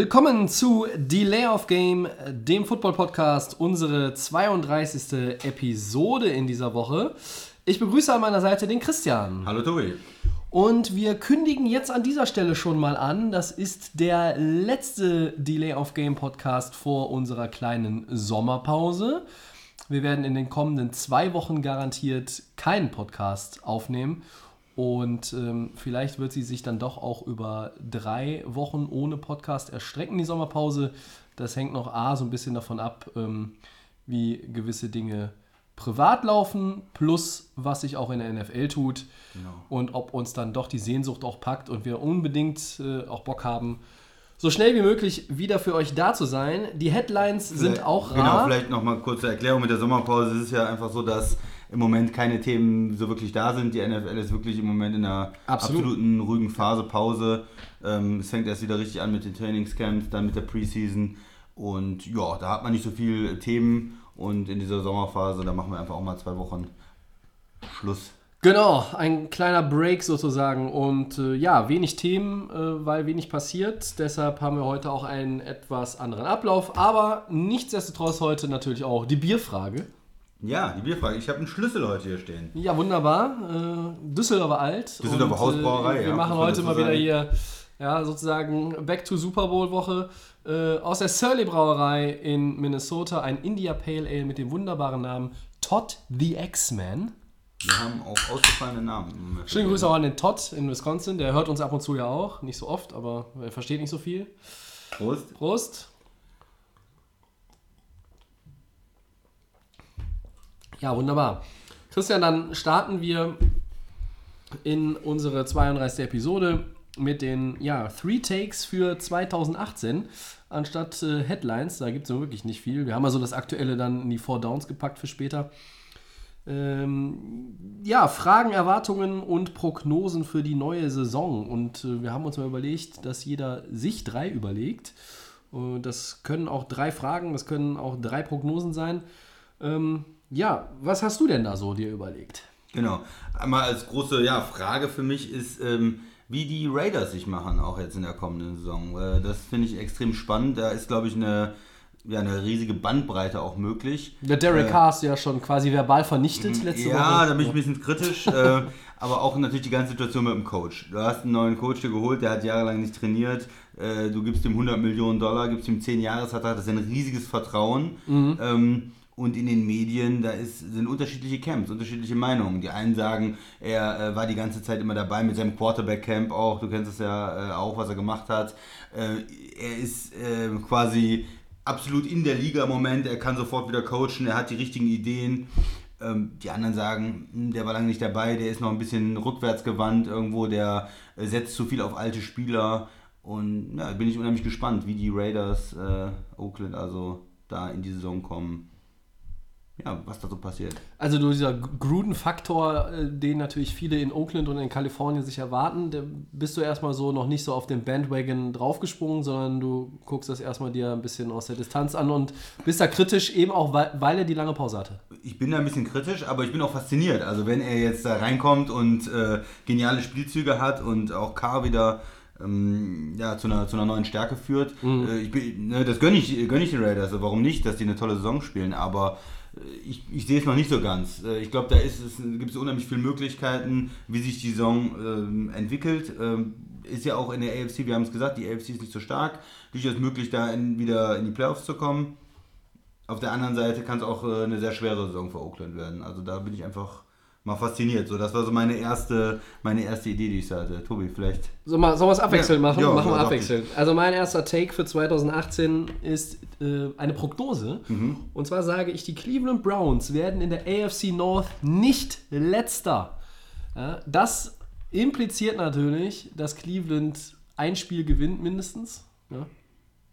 Willkommen zu Delay of Game, dem Football Podcast, unsere 32. Episode in dieser Woche. Ich begrüße an meiner Seite den Christian. Hallo Tobi. Und wir kündigen jetzt an dieser Stelle schon mal an, das ist der letzte Delay of Game Podcast vor unserer kleinen Sommerpause. Wir werden in den kommenden zwei Wochen garantiert keinen Podcast aufnehmen. Und ähm, vielleicht wird sie sich dann doch auch über drei Wochen ohne Podcast erstrecken, die Sommerpause. Das hängt noch A, so ein bisschen davon ab, ähm, wie gewisse Dinge privat laufen, plus was sich auch in der NFL tut. Und ob uns dann doch die Sehnsucht auch packt und wir unbedingt äh, auch Bock haben, so schnell wie möglich wieder für euch da zu sein. Die Headlines sind Vielleicht- auch Genau, rar. vielleicht nochmal kurze Erklärung mit der Sommerpause. Es ist ja einfach so, dass im Moment keine Themen so wirklich da sind. Die NFL ist wirklich im Moment in einer Absolut. absoluten ruhigen Phase, Pause. Ähm, es fängt erst wieder richtig an mit den Trainingscamps, dann mit der Preseason. Und ja, da hat man nicht so viele Themen. Und in dieser Sommerphase, da machen wir einfach auch mal zwei Wochen Schluss. Genau, ein kleiner Break sozusagen. Und äh, ja, wenig Themen, äh, weil wenig passiert. Deshalb haben wir heute auch einen etwas anderen Ablauf. Aber nichtsdestotrotz heute natürlich auch die Bierfrage. Ja, die Bierfrage. Ich habe einen Schlüssel heute hier stehen. Ja, wunderbar. Äh, Düsseldorfer Alt. Düsseldorfer Und, Hausbrauerei, äh, Wir ja, machen heute mal wieder hier, ja, sozusagen Back to Super Bowl Woche. Äh, aus der Surly Brauerei in Minnesota ein India Pale Ale mit dem wunderbaren Namen Todd the X-Man. Wir haben auch ausgefallene Namen. Schöne Grüße auch an den Todd in Wisconsin. Der hört uns ab und zu ja auch. Nicht so oft, aber er versteht nicht so viel. Prost. Prost. Ja, wunderbar. Christian, dann starten wir in unsere 32. Episode mit den ja, Three Takes für 2018 anstatt äh, Headlines. Da gibt es ja wirklich nicht viel. Wir haben also das Aktuelle dann in die Four Downs gepackt für später. Ähm, ja, Fragen, Erwartungen und Prognosen für die neue Saison. Und äh, wir haben uns mal überlegt, dass jeder sich drei überlegt. Äh, das können auch drei Fragen, das können auch drei Prognosen sein. Ähm, ja, was hast du denn da so dir überlegt? Genau. Einmal als große ja, Frage für mich ist, ähm, wie die Raiders sich machen, auch jetzt in der kommenden Saison. Äh, das finde ich extrem spannend. Da ist, glaube ich, eine, ja, eine riesige Bandbreite auch möglich. Der Derek Äh, du ja schon quasi verbal vernichtet letzte ja, Woche. da bin ich ein bisschen kritisch, äh, aber auch natürlich die ganze Situation mit dem Coach. Du hast einen neuen Coach dir geholt, der hat jahrelang nicht trainiert. Äh, du gibst ihm 100 Millionen Dollar, gibst ihm 10 Jahresvertrag, das ist ein riesiges Vertrauen. Ähm, und in den Medien, da ist, sind unterschiedliche Camps, unterschiedliche Meinungen. Die einen sagen, er äh, war die ganze Zeit immer dabei mit seinem Quarterback-Camp auch. Du kennst es ja äh, auch, was er gemacht hat. Äh, er ist äh, quasi absolut in der Liga im Moment. Er kann sofort wieder coachen, er hat die richtigen Ideen. Ähm, die anderen sagen, hm, der war lange nicht dabei, der ist noch ein bisschen rückwärts gewandt irgendwo, der äh, setzt zu viel auf alte Spieler. Und ja, bin ich unheimlich gespannt, wie die Raiders äh, Oakland also da in die Saison kommen. Ja, was da so passiert. Also dieser Gruden-Faktor, äh, den natürlich viele in Oakland und in Kalifornien sich erwarten, bist du erstmal so noch nicht so auf den Bandwagon draufgesprungen, sondern du guckst das erstmal dir ein bisschen aus der Distanz an und bist da kritisch, eben auch weil, weil er die lange Pause hatte. ich bin da ein bisschen kritisch, aber ich bin auch fasziniert. Also wenn er jetzt da reinkommt und äh, geniale Spielzüge hat und auch K wieder ähm, ja, zu, einer, zu einer neuen Stärke führt, äh, ich bin, ne, das gönne ich, gönn ich den Raiders. Also warum nicht, dass die eine tolle Saison spielen, aber ich, ich sehe es noch nicht so ganz. Äh, Ich glaube, da ist es, gibt es unheimlich viele Möglichkeiten, wie sich die Saison ähm, entwickelt. Ähm, ist ja auch in der AFC, wir haben es gesagt, die AFC ist nicht so stark. Durchaus möglich, da in, wieder in die Playoffs zu kommen. Auf der anderen Seite kann es auch äh, eine sehr schwere Saison für Oakland werden. Also da bin ich einfach mal fasziniert. So, das war so meine erste, meine erste Idee, die ich hatte. Tobi, vielleicht. So, mal, sollen wir es abwechselnd Ja, machen? ja, machen wir abwechselnd. Also mein erster Take für 2018 ist äh, eine Prognose. Und zwar sage ich, die Cleveland Browns werden in der AFC North nicht letzter. Ja, das impliziert natürlich, dass Cleveland ein Spiel gewinnt mindestens. Ja.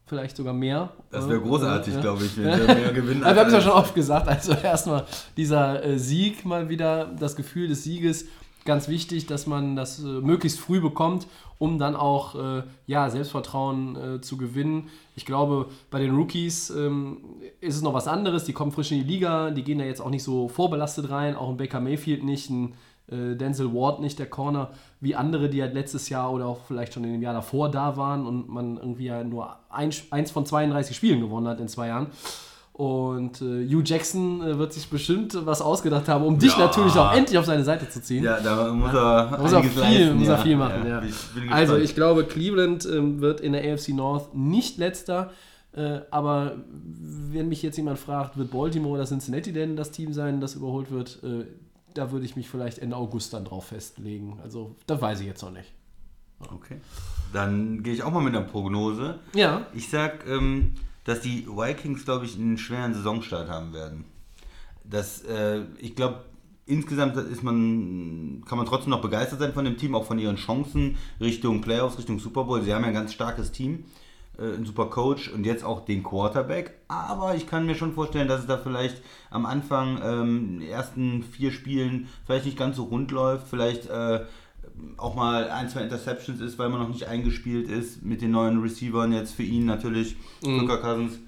Vielleicht sogar mehr. Das wäre großartig, Ja. glaube ich, wenn wir mehr gewinnen. Ja, wir haben es ja schon oft gesagt. Also erstmal dieser äh, Sieg mal wieder, das Gefühl des Sieges, ganz wichtig, dass man das äh, möglichst früh bekommt, um dann auch äh, ja, Selbstvertrauen äh, zu gewinnen. Ich glaube, bei den Rookies ähm, ist es noch was anderes. Die kommen frisch in die Liga, die gehen da jetzt auch nicht so vorbelastet rein, auch ein Baker Mayfield nicht, ein äh, Denzel Ward nicht, der Corner, wie andere, die halt letztes Jahr oder auch vielleicht schon in dem Jahr davor da waren und man irgendwie ja nur ein, eins von 32 Spielen gewonnen hat in zwei Jahren. Und äh, Hugh Jackson äh, wird sich bestimmt was ausgedacht haben, um dich Ja. natürlich auch endlich auf seine Seite zu ziehen. Ja, da muss er, Da muss er viel, leisten, muss er ja. viel machen. Ja. Ich Also ich glaube, Cleveland ähm, wird in der AFC North nicht letzter. Äh, aber wenn mich jetzt jemand fragt, wird Baltimore oder Cincinnati denn das Team sein, das überholt wird, äh, da würde ich mich vielleicht Ende August dann drauf festlegen. Also das weiß ich jetzt noch nicht. Okay. Dann gehe ich auch mal mit einer Prognose. Ja, Ich sag, ähm, dass die Vikings, glaube ich, einen schweren Saisonstart haben werden. Das, äh, ich glaube, insgesamt ist man, kann man trotzdem noch begeistert sein von dem Team, auch von ihren Chancen Richtung Playoffs, Richtung Super Bowl. Sie haben ja ein ganz starkes Team, äh, einen super Coach und jetzt auch den Quarterback. Aber ich kann mir schon vorstellen, dass es da vielleicht am Anfang, ähm, in den ersten vier Spielen, vielleicht nicht ganz so rund läuft, vielleicht äh, auch mal ein, zwei Interceptions ist, weil man noch nicht eingespielt ist mit den neuen Receivern jetzt für ihn natürlich, Mhm. Kirk Cousins.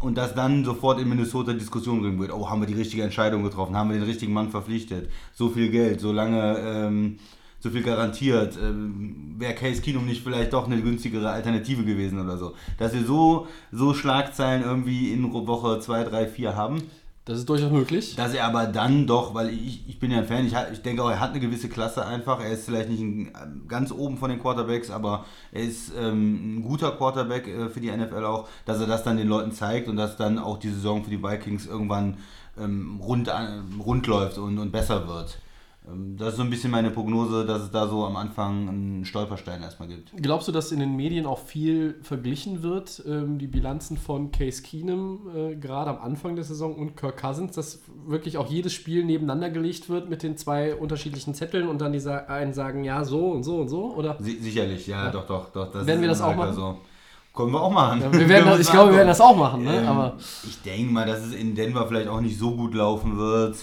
Und dass dann sofort in Minnesota Diskussion bringen wird, oh, haben wir die richtige Entscheidung getroffen, haben wir den richtigen Mann verpflichtet, so viel Geld, so lange, ähm, so viel garantiert, ähm, wäre Case Keenum nicht vielleicht doch eine günstigere Alternative gewesen oder so. Dass wir so, so Schlagzeilen irgendwie in Woche 2, 3, 4 haben. das ist durchaus möglich. Dass er aber dann doch, weil ich, ich bin ja ein Fan, ich, ich denke auch, er hat eine gewisse Klasse einfach. Er ist vielleicht nicht ein, ganz oben von den Quarterbacks, aber er ist ähm, ein guter Quarterback äh, für die NFL auch, dass er das dann den Leuten zeigt und dass dann auch die Saison für die Vikings irgendwann ähm, rund, an- rund läuft und, und besser wird. Ähm, das ist so ein bisschen meine Prognose, dass es da so am Anfang einen Stolperstein erstmal gibt. Glaubst du, dass in den Medien auch viel verglichen wird, ähm, die Bilanzen von Case Keenum äh, gerade am Anfang der Saison und Kirk Cousins, dass wirklich auch jedes Spiel nebeneinander gelegt wird mit den zwei unterschiedlichen Zetteln und dann die sa- einen sagen, ja, so und so und so? Oder? Si sicherlich, ja, doch, doch, doch. Das Werden ist wir das auch machen? So. Können wir auch machen. Ja, wir werden das, ich glaube, wir werden das auch machen, ne? Ähm, aber ich denke mal, dass es in Denver vielleicht auch nicht so gut laufen wird,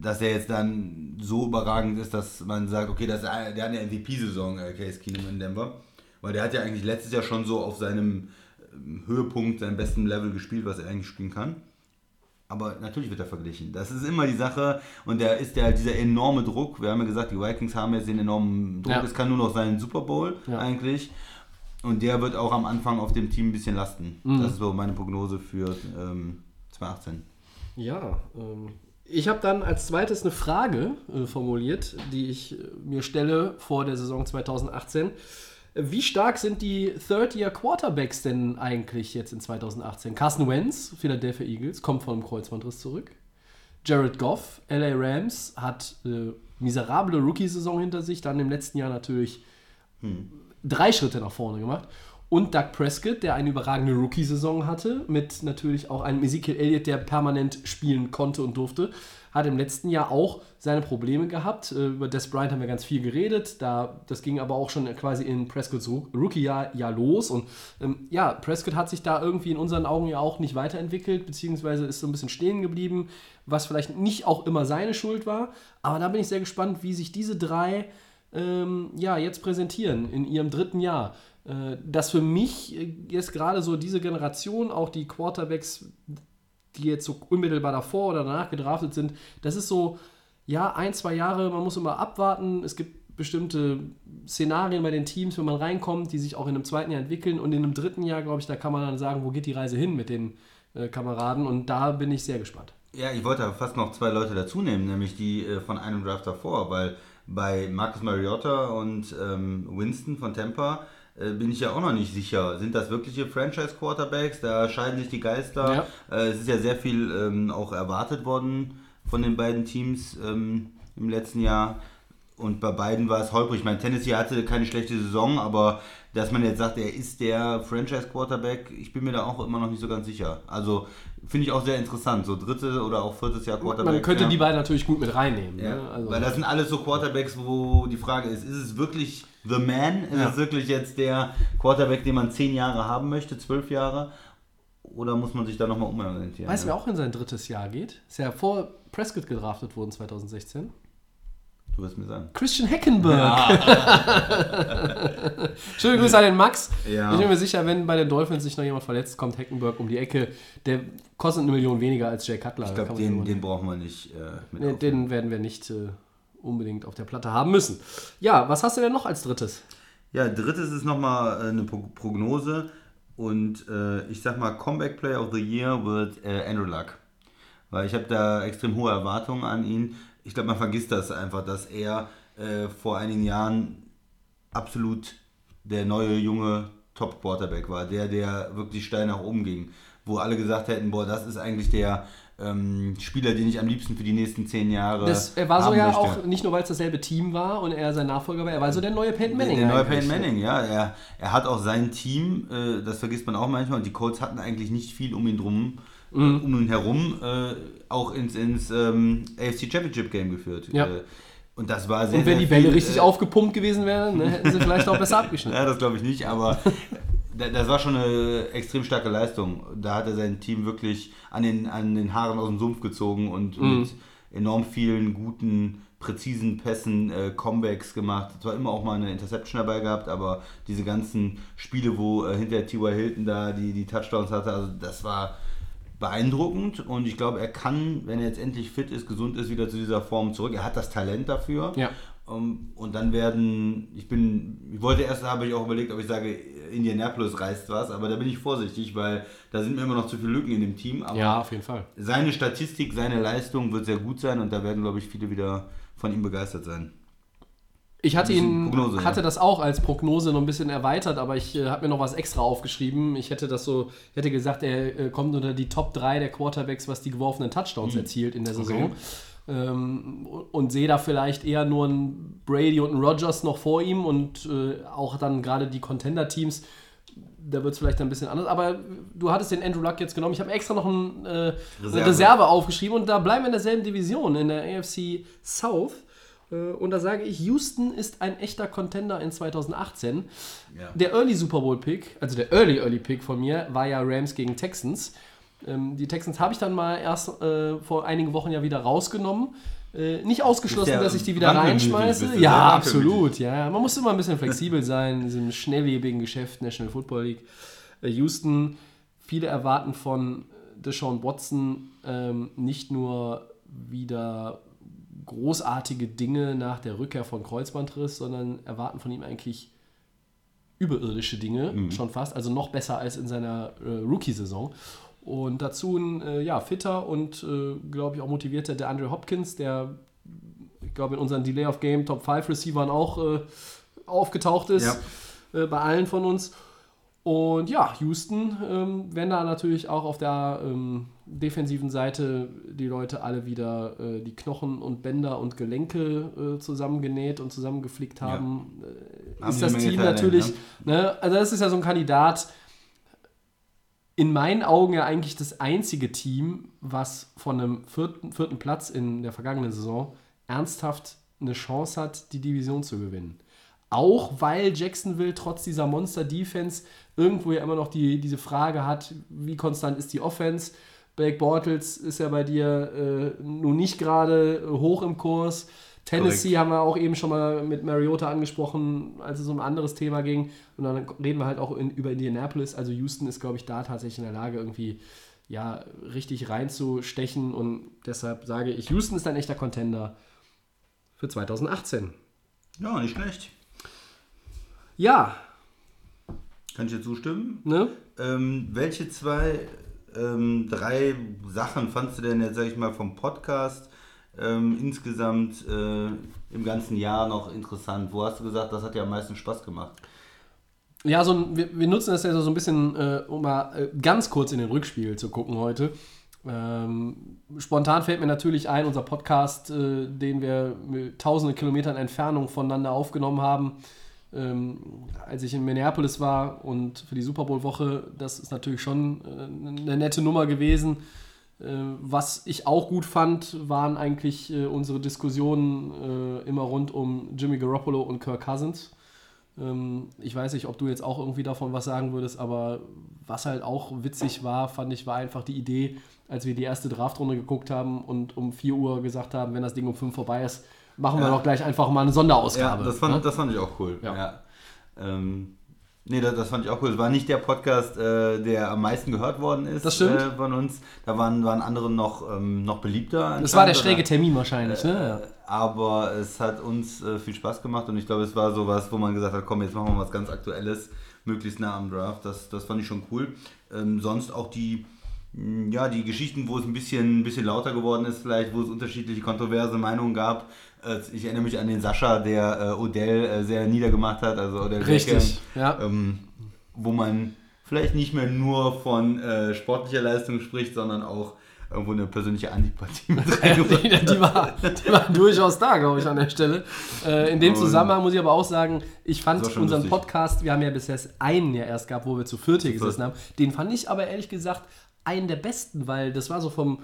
dass er jetzt dann so überragend ist, dass man sagt, okay, das, der hat eine MVP-Saison, äh, Case Keenum in Denver. Weil der hat ja eigentlich letztes Jahr schon so auf seinem ähm, Höhepunkt, seinem besten Level gespielt, was er eigentlich spielen kann. Aber natürlich wird er verglichen. Das ist immer die Sache. Und da ist ja dieser enorme Druck. Wir haben ja gesagt, die Vikings haben jetzt den enormen Druck. Ja. Es kann nur noch sein Super Bowl Ja. eigentlich. Und der wird auch am Anfang auf dem Team ein bisschen lasten. Mhm. Das ist so meine Prognose für ähm, 2018. Ja, ähm, ich habe dann als zweites eine Frage äh, formuliert, die ich äh, mir stelle vor der Saison 2018. Wie stark sind die Third-Year-Quarterbacks denn eigentlich jetzt in 2018? Carson Wentz, Philadelphia Eagles, kommt von einem Kreuzbandriss zurück. Jared Goff, LA Rams, hat äh, miserable Rookie-Saison hinter sich, dann im letzten Jahr natürlich drei Schritte nach vorne gemacht. Und Doug Prescott, der eine überragende Rookie-Saison hatte, mit natürlich auch einem Ezekiel Elliott, der permanent spielen konnte und durfte, hat im letzten Jahr auch seine Probleme gehabt. Äh, Über Des Bryant haben wir ganz viel geredet. Da, das ging aber auch schon quasi in Prescotts Rookie-Jahr Jahr los. Und ähm, ja, Prescott hat sich da irgendwie in unseren Augen ja auch nicht weiterentwickelt, beziehungsweise ist so ein bisschen stehen geblieben, was vielleicht nicht auch immer seine Schuld war. Aber da bin ich sehr gespannt, wie sich diese drei ähm, ja, jetzt präsentieren in ihrem dritten Jahr. Äh, dass für mich äh, jetzt gerade so diese Generation, auch die Quarterbacks, die jetzt so unmittelbar davor oder danach gedraftet sind, das ist so, ja, ein, zwei Jahre, man muss immer abwarten. Es gibt bestimmte Szenarien bei den Teams, wenn man reinkommt, die sich auch in einem zweiten Jahr entwickeln und in einem dritten Jahr, glaube ich, da kann man dann sagen, wo geht die Reise hin mit den äh, Kameraden und da bin ich sehr gespannt. Ja, ich wollte fast noch zwei Leute dazu nehmen, nämlich die äh, von einem Draft davor, weil bei Marcus Mariota und ähm, Winston von Tampa bin ich ja auch noch nicht sicher. Sind das wirkliche Franchise-Quarterbacks? Da scheiden sich die Geister. Ja. Äh, es ist ja sehr viel ähm, auch erwartet worden von den beiden Teams ähm, im letzten Jahr. Und bei beiden war es holprig. Ich meine, Tennessee hatte keine schlechte Saison, aber dass man jetzt sagt, er ist der Franchise-Quarterback, ich bin mir da auch immer noch nicht so ganz sicher. Also finde ich auch sehr interessant. So dritte oder auch viertes Jahr Quarterback. Man könnte ja. die beiden natürlich gut mit reinnehmen. Ja, Ne? Also, weil das sind alles so Quarterbacks, wo die Frage ist, ist es wirklich the man? Ist Ja. es wirklich jetzt der Quarterback, den man zehn Jahre haben möchte, zwölf Jahre? Oder muss man sich da nochmal umorientieren? Weißt du, wer auch in sein drittes Jahr geht? Ist ja vor Prescott gedraftet worden 2016. Du wirst mir sagen. Christian Hackenberg. Schöne Grüße an den Max. Ja. Ich bin mir sicher, wenn bei den Dolphins sich noch jemand verletzt, kommt Hackenberg um die Ecke. Der kostet eine Million weniger als Jay Cutler. Ich glaube, den, den brauchen wir nicht äh, mit Nee, den werden wir nicht äh, unbedingt auf der Platte haben müssen. Ja, was hast du denn noch als drittes? Ja, drittes ist nochmal äh, eine Pro Prognose. Und äh, ich sag mal, Comeback Player of the Year wird äh, Andrew Luck. Weil ich habe da extrem hohe Erwartungen an ihn. Ich glaube, man vergisst das einfach, dass er äh, vor einigen Jahren absolut der neue junge Top-Quarterback war. Der, der wirklich steil nach oben ging. Wo alle gesagt hätten, boah, das ist eigentlich der ähm, Spieler, den ich am liebsten für die nächsten zehn Jahre Das, er war so ja möchte. auch, nicht nur weil es dasselbe Team war und er sein Nachfolger war, er war so der neue Peyton Manning. Der neue eigentlich. Peyton Manning, ja. Er, er hat auch sein Team, äh, das vergisst man auch manchmal, und die Colts hatten eigentlich nicht viel um ihn drum, Mhm. äh, um ihn herum, äh, auch ins, ins ähm, AFC Championship Game geführt. Ja. Äh, und das war sehr, Und wenn sehr die Bälle viel, richtig äh, aufgepumpt gewesen wären, ne, hätten sie vielleicht auch besser abgeschnitten. Ja, das glaube ich nicht, aber das war schon eine extrem starke Leistung. Da hat er sein Team wirklich an den, an den Haaren aus dem Sumpf gezogen und Mhm. mit enorm vielen guten, präzisen Pässen äh, Comebacks gemacht. Zwar immer auch mal eine Interception dabei gehabt, aber diese ganzen Spiele, wo äh, hinter T.Y. Hilton da die, die Touchdowns hatte, also das war beeindruckend und ich glaube, er kann, wenn er jetzt endlich fit ist, gesund ist, wieder zu dieser Form zurück. Er hat das Talent dafür. Ja. Um, und dann werden, ich bin, ich wollte erst, habe ich auch überlegt, ob ich sage, Indianapolis reißt was, aber da bin ich vorsichtig, weil da sind mir immer noch zu viele Lücken in dem Team. Aber Ja, auf jeden Fall. seine Statistik, seine Leistung wird sehr gut sein und da werden, glaube ich, viele wieder von ihm begeistert sein. Ich hatte ihn, Prognose, ja. hatte das auch als Prognose noch ein bisschen erweitert, aber ich äh, habe mir noch was extra aufgeschrieben. Ich hätte das so, ich hätte gesagt, er äh, kommt unter die Top 3 der Quarterbacks, was die geworfenen Touchdowns erzielt in der Saison. Ähm, und sehe da vielleicht eher nur einen Brady und einen Rogers noch vor ihm und äh, auch dann gerade die Contender-Teams. Da wird es vielleicht ein bisschen anders. Aber du hattest den Andrew Luck jetzt genommen. Ich habe extra noch ein, äh, eine Reserve. Reserve aufgeschrieben und da bleiben wir in derselben Division, in der AFC South. Äh, Und da sage ich, Houston ist ein echter Contender in 2018. Ja. Der Early Super Bowl Pick, also der Early Early Pick von mir, war ja Rams gegen Texans. Ähm, die Texans habe ich dann mal erst äh, vor einigen Wochen ja wieder rausgenommen. Äh, nicht ausgeschlossen, ja dass ich die wieder reinschmeiße. Ja, absolut. Ja, man muss immer ein bisschen flexibel sein in diesem schnelllebigen Geschäft National Football League. Äh, Houston, viele erwarten von Deshaun Watson ähm, nicht nur wieder großartige Dinge nach der Rückkehr von Kreuzbandriss, sondern erwarten von ihm eigentlich überirdische Dinge, schon fast, also noch besser als in seiner äh, Rookie-Saison. Und dazu ein äh, ja, fitter und, äh, glaube ich, auch motivierter der Andre Hopkins, der, ich glaube, in unseren Delay of Game Top 5 Receivern auch äh, aufgetaucht ist, äh, bei allen von uns. Und ja, Houston, ähm, wenn da natürlich auch auf der ähm, defensiven Seite die Leute alle wieder äh, die Knochen und Bänder und Gelenke äh, zusammengenäht und zusammengeflickt haben, äh, Haben ist das eine Menge Team Talent, natürlich, ne? also das ist ja so ein Kandidat, in meinen Augen ja eigentlich das einzige Team, was von einem vierten, vierten Platz in der vergangenen Saison ernsthaft eine Chance hat, die Division zu gewinnen. Auch weil Jacksonville trotz dieser Monster-Defense irgendwo ja immer noch die, diese Frage hat, wie konstant ist die Offense. Blake Bortles ist ja bei dir äh, nun nicht gerade hoch im Kurs. Tennessee Korrekt. haben wir auch eben schon mal mit Mariota angesprochen, als es um ein anderes Thema ging. Und dann reden wir halt auch in, über Indianapolis. Also Houston ist, glaube ich, da tatsächlich in der Lage, irgendwie ja, richtig reinzustechen. Und deshalb sage ich, Houston ist ein echter Contender für 2018. Ja, nicht schlecht. Ja, Kann ich dir zustimmen? ne? Ähm, welche zwei, ähm, drei Sachen fandst du denn jetzt, sag ich mal, vom Podcast ähm, insgesamt äh, im ganzen Jahr noch interessant? Wo hast du gesagt, das hat dir am meisten Spaß gemacht? Ja, so ein, wir, wir nutzen das ja so ein bisschen, äh, um mal äh, ganz kurz in den Rückspiegel zu gucken heute. Ähm, spontan fällt mir natürlich ein, unser Podcast, äh, den wir tausende Kilometern Entfernung voneinander aufgenommen haben, ähm, als ich in Minneapolis war und für die Super Bowl-Woche, das ist natürlich schon äh, eine nette Nummer gewesen. Äh, was ich auch gut fand, waren eigentlich äh, unsere Diskussionen äh, immer rund um Jimmy Garoppolo und Kirk Cousins. Ähm, ich weiß nicht, ob du jetzt auch irgendwie davon was sagen würdest, aber was halt auch witzig war, fand ich, war einfach die Idee, als wir die erste Draftrunde geguckt haben und um 4 Uhr gesagt haben, wenn das Ding um 5 vorbei ist, machen wir Ja. doch gleich einfach mal eine Sonderausgabe. Ja, das fand, ne? das fand ich auch cool. Ja. Ja. Ähm, nee, das, das fand ich auch cool. Es war nicht der Podcast, äh, der am meisten gehört worden ist Das stimmt. Äh, von uns. Da waren, waren andere noch, ähm, noch beliebter. das war der schräge? Termin wahrscheinlich, ne? Äh, Aber es hat uns äh, viel Spaß gemacht und ich glaube, es war sowas, wo man gesagt hat, komm, jetzt machen wir was ganz Aktuelles, möglichst nah am Draft. Das, das fand ich schon cool. Ähm, sonst auch die, ja, die Geschichten, wo es ein bisschen, ein bisschen lauter geworden ist, vielleicht, wo es unterschiedliche kontroverse Meinungen gab. Äh, ich erinnere mich an den Sascha, der äh, Odell äh, sehr niedergemacht hat, also Odell Richtig, Beckham, ja. ähm, wo man vielleicht nicht mehr nur von äh, sportlicher Leistung spricht, sondern auch irgendwo eine persönliche Antipathie mit reingebracht die, die, war, die war durchaus da, glaube ich, an der Stelle. Äh, in dem Zusammenhang muss ich aber auch sagen, ich fand unseren lustig. Podcast, wir haben ja bisher einen ja erst gehabt, wo wir zu viert hier gesessen haben, den fand ich aber ehrlich gesagt einen der besten, weil das war so vom,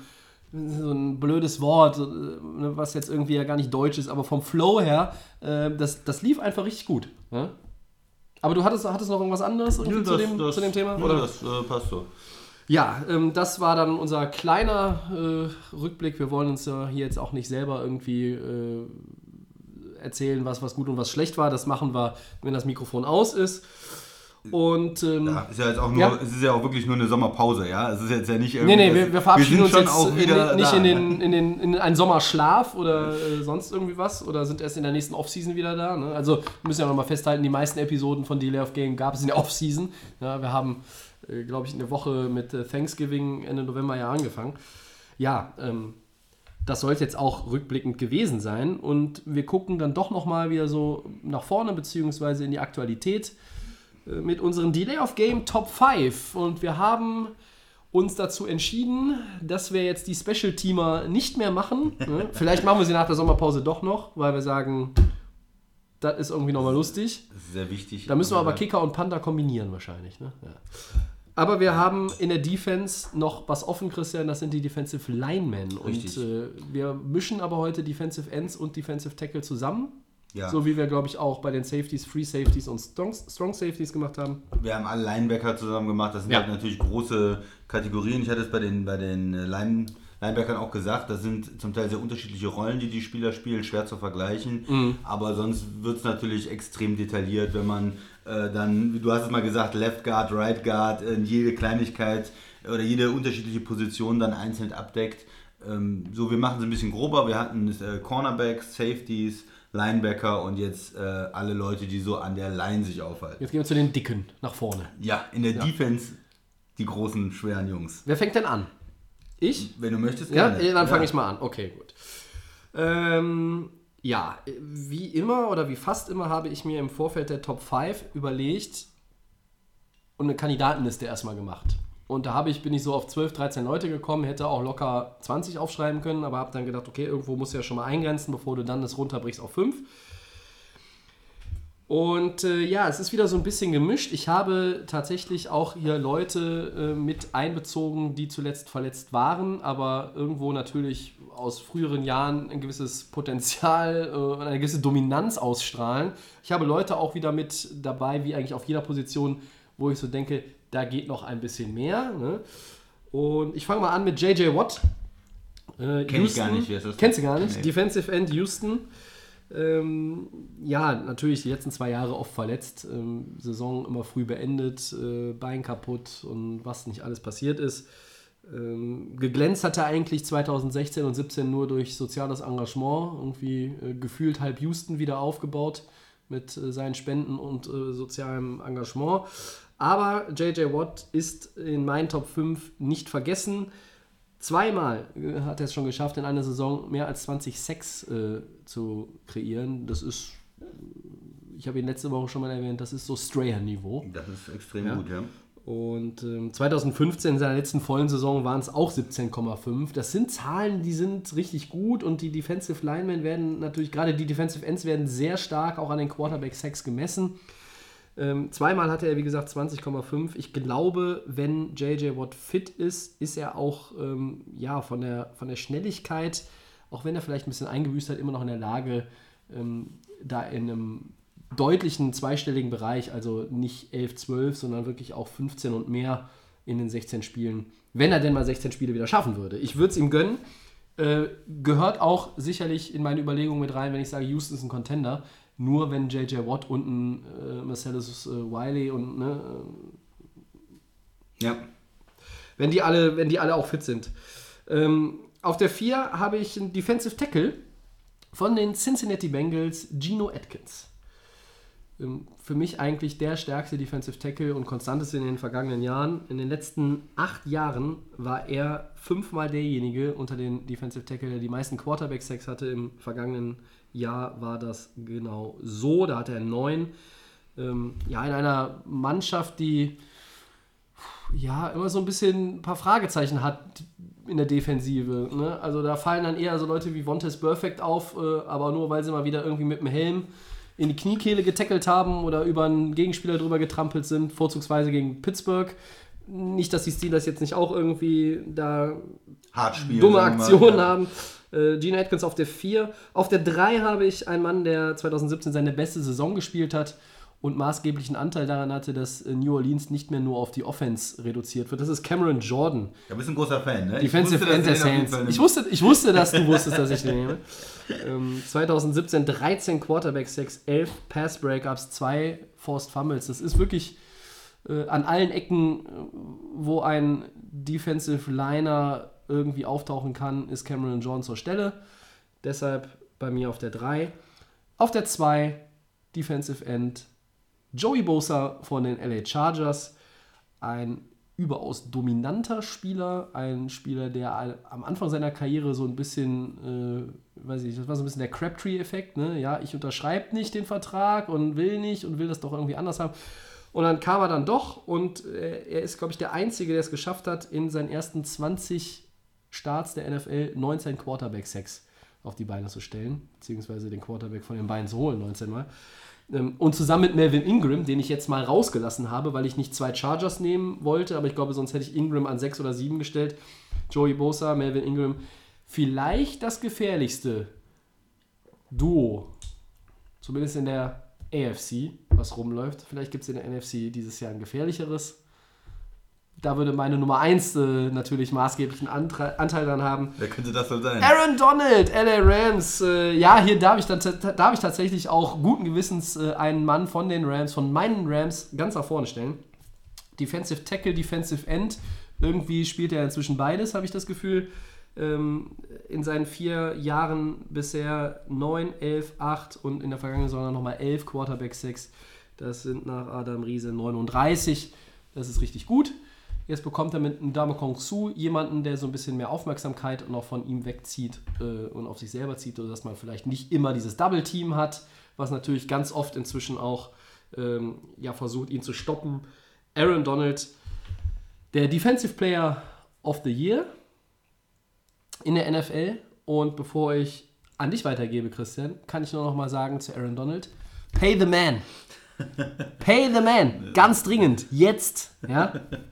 so ein blödes Wort, ne, was jetzt irgendwie ja gar nicht deutsch ist, aber vom Flow her, äh, das, das lief einfach richtig gut. Ne? Aber du hattest, hattest noch irgendwas anderes Ja, zu, das- dem, das- zu dem Thema? Ja, oder? das äh, passt so. Ja, ähm, das war dann unser kleiner äh, Rückblick. Wir wollen uns ja hier jetzt auch nicht selber irgendwie äh, erzählen, was, was gut und was schlecht war. Das machen wir, wenn das Mikrofon aus ist. Und ähm, Ja, ist ja jetzt auch nur, Ja. es ist ja auch wirklich nur eine Sommerpause, ja. Es ist jetzt ja nicht irgendwie. nee, nee, wir, wir verabschieden uns sind jetzt auch in, wieder den- nicht da. in, den, in, den, in einen Sommerschlaf oder äh, sonst irgendwie was oder sind erst in der nächsten Offseason wieder da. Ne? Also wir müssen ja nochmal festhalten, die meisten Episoden von Delay of Game gab es in der Offseason. Ja, wir haben, äh, glaube ich, eine Woche mit äh, Thanksgiving Ende November ja angefangen. Ja, ähm, das sollte jetzt auch rückblickend gewesen sein. Und wir gucken dann doch nochmal wieder so nach vorne, beziehungsweise in die Aktualität mit unseren Delay of Game Top 5. Und wir haben uns dazu entschieden, dass wir jetzt die Special-Teamer nicht mehr machen. Ne? Vielleicht machen wir sie nach der Sommerpause doch noch, weil wir sagen, das ist irgendwie nochmal lustig. Sehr wichtig. Da müssen wir aber. Kicker und Panther kombinieren wahrscheinlich. Ne? Ja. Aber wir haben in der Defense noch was offen, Christian, das sind die Defensive Linemen. Und Richtig. äh, wir mischen aber heute Defensive Ends und Defensive Tackle zusammen. Ja. So wie wir, glaube ich, auch bei den Safeties, Free Safeties und Strong, Strong Safeties gemacht haben. Wir haben alle Linebacker zusammen gemacht. Das sind Ja. halt natürlich große Kategorien. Ich hatte es bei den, bei den äh, Line, Linebackern auch gesagt. Das sind zum Teil sehr unterschiedliche Rollen, die die Spieler spielen. Schwer zu vergleichen. Mhm. Aber sonst wird es natürlich extrem detailliert, wenn man äh, dann, wie du hast es mal gesagt, Left Guard, Right Guard, äh, jede Kleinigkeit oder jede unterschiedliche Position dann einzeln abdeckt. Ähm, so, wir machen es ein bisschen grober. Wir hatten äh, Cornerbacks, Safeties, Linebacker und jetzt äh, alle Leute, die so an der Line sich aufhalten. Jetzt gehen wir zu den Dicken nach vorne. Ja, in der Defense die großen, schweren Jungs. Wer fängt denn an? Ich? Wenn du möchtest, Ja, gerne. dann fange ich mal an. Okay, gut. Ähm, ja, wie immer oder wie fast immer habe ich mir im Vorfeld der Top 5 überlegt und eine Kandidatenliste erstmal gemacht. Und da ich, bin ich so auf 12, 13 Leute gekommen, hätte auch locker 20 aufschreiben können, aber habe dann gedacht, okay, irgendwo musst du ja schon mal eingrenzen, bevor du dann das runterbrichst auf 5. Und äh, ja, es ist wieder so ein bisschen gemischt. Ich habe tatsächlich auch hier Leute äh, mit einbezogen, die zuletzt verletzt waren, aber irgendwo natürlich aus früheren Jahren ein gewisses Potenzial äh, und eine gewisse Dominanz ausstrahlen. Ich habe Leute auch wieder mit dabei, wie eigentlich auf jeder Position, wo ich so denke, da geht noch ein bisschen mehr. Ne? Und ich fange mal an mit JJ Watt. Äh, Kenn ich gar nicht, wer ist das? Kennst du gar nicht? Nee. Defensive End Houston. Ähm, ja, natürlich die letzten zwei Jahre oft verletzt, ähm, Saison immer früh beendet, äh, Bein kaputt und was nicht alles passiert ist. Ähm, geglänzt hat er eigentlich 2016 und 17 nur durch soziales Engagement, irgendwie äh, gefühlt halb Houston wieder aufgebaut mit äh, seinen Spenden und äh, sozialem Engagement. Aber JJ Watt ist in meinen Top 5 nicht vergessen. Zweimal äh, hat er es schon geschafft, in einer Saison mehr als 20 Sex äh, zu kreieren. Das ist, äh, ich habe ihn letzte Woche schon mal erwähnt, das ist so Strayer-Niveau. Das ist extrem Ja. gut, ja. Und ähm, 2015, in seiner letzten vollen Saison, waren es auch 17,5. Das sind Zahlen, die sind richtig gut und die Defensive Linemen werden natürlich, gerade die Defensive Ends werden sehr stark auch an den Quarterback-Sacks gemessen. Ähm, zweimal hatte er, wie gesagt, 20,5. Ich glaube, wenn JJ Watt fit ist, ist er auch ähm, ja, von, der, von der Schnelligkeit, auch wenn er vielleicht ein bisschen eingebüßt hat, immer noch in der Lage, ähm, da in einem deutlichen zweistelligen Bereich, also nicht 11, 12, sondern wirklich auch 15 und mehr in den 16 Spielen, wenn er denn mal 16 Spiele wieder schaffen würde. Ich würde es ihm gönnen. Äh, gehört auch sicherlich in meine Überlegungen mit rein, wenn ich sage, Houston ist ein Contender. Nur wenn JJ Watt und ein äh, Marcellus äh, Wiley und ne, Ja. wenn die alle, wenn die alle auch fit sind. Ähm, auf der 4 habe ich einen Defensive Tackle von den Cincinnati Bengals, Gino Atkins. Ähm, für mich eigentlich der stärkste Defensive Tackle und konstanteste in den vergangenen Jahren. In den letzten acht Jahren war er fünfmal derjenige unter den Defensive Tackle, der die meisten Quarterback-Sacks hatte. Im vergangenen Jahr war das genau so. Da hatte er neun. Ähm, ja, in einer Mannschaft, die ja, immer so ein bisschen ein paar Fragezeichen hat in der Defensive. Ne? Also da fallen dann eher so Leute wie Vontes Perfect auf, äh, aber nur weil sie mal wieder irgendwie mit dem Helm in die Kniekehle getackelt haben oder über einen Gegenspieler drüber getrampelt sind, vorzugsweise gegen Pittsburgh. Nicht, dass die Steelers jetzt nicht auch irgendwie da Hart spielen. dumme. Aktionen haben. Äh, Gene Atkins auf der 4. Auf der 3 habe ich einen Mann, der 2017 seine beste Saison gespielt hat und maßgeblichen Anteil daran hatte, dass äh, New Orleans nicht mehr nur auf die Offense reduziert wird. Das ist Cameron Jordan, Ja, bist ein großer Fan, ne? Defensive End du der Saints. Ich wusste, ich wusste, dass du wusstest, dass ich den nehme. Ähm, 2017 13 Quarterback-Sacks, 11 Pass-Breakups, 2 Forced Fumbles. Das ist wirklich äh, an allen Ecken, äh, wo ein Defensive Liner irgendwie auftauchen kann, ist Cameron Jordan zur Stelle. Deshalb bei mir auf der 3. Auf der 2 Defensive End Joey Bosa von den LA Chargers. Ein überaus dominanter Spieler, ein Spieler, der am Anfang seiner Karriere so ein bisschen, äh, weiß ich, das war so ein bisschen der Crabtree-Effekt, ne? Ja, ich unterschreibe nicht den Vertrag und will nicht und will das doch irgendwie anders haben. Und dann kam er dann doch und äh, er ist, glaube ich, der Einzige, der es geschafft hat, in seinen ersten 20 Starts der NFL 19 Quarterback-Sacks auf die Beine zu stellen, beziehungsweise den Quarterback von den Beinen zu holen, 19 Mal. Ähm, Und zusammen mit Melvin Ingram, den ich jetzt mal rausgelassen habe, weil ich nicht zwei Chargers nehmen wollte, aber ich glaube, sonst hätte ich Ingram an 6 oder 7 gestellt. Joey Bosa, Melvin Ingram. Vielleicht das gefährlichste Duo, zumindest in der AFC, was rumläuft. Vielleicht gibt es in der NFC dieses Jahr ein gefährlicheres. Da würde meine Nummer 1 äh, natürlich maßgeblichen Antre Anteil dran haben. Wer könnte das wohl sein? Aaron Donald, LA Rams. Äh, ja, hier darf ich, dann, darf ich tatsächlich auch guten Gewissens äh, einen Mann von den Rams, von meinen Rams, ganz nach vorne stellen. Defensive Tackle, Defensive End. Irgendwie spielt er inzwischen beides, habe ich das Gefühl. Ähm, in seinen vier Jahren bisher 9, 11, 8 und in der vergangenen Saison nochmal 11 Quarterback-Sacks. Das sind nach Adam Riese 39. Das ist richtig gut. Jetzt bekommt er mit Ndama Kong Su jemanden, der so ein bisschen mehr Aufmerksamkeit und auch von ihm wegzieht äh, und auf sich selber zieht, oder dass man vielleicht nicht immer dieses Double-Team hat, was natürlich ganz oft inzwischen auch ähm, ja, versucht, ihn zu stoppen. Aaron Donald, der Defensive Player of the Year in der NFL. Und bevor ich an dich weitergebe, Christian, kann ich nur noch mal sagen zu Aaron Donald: Pay the man. Pay the man. Ganz dringend. Jetzt. Ja.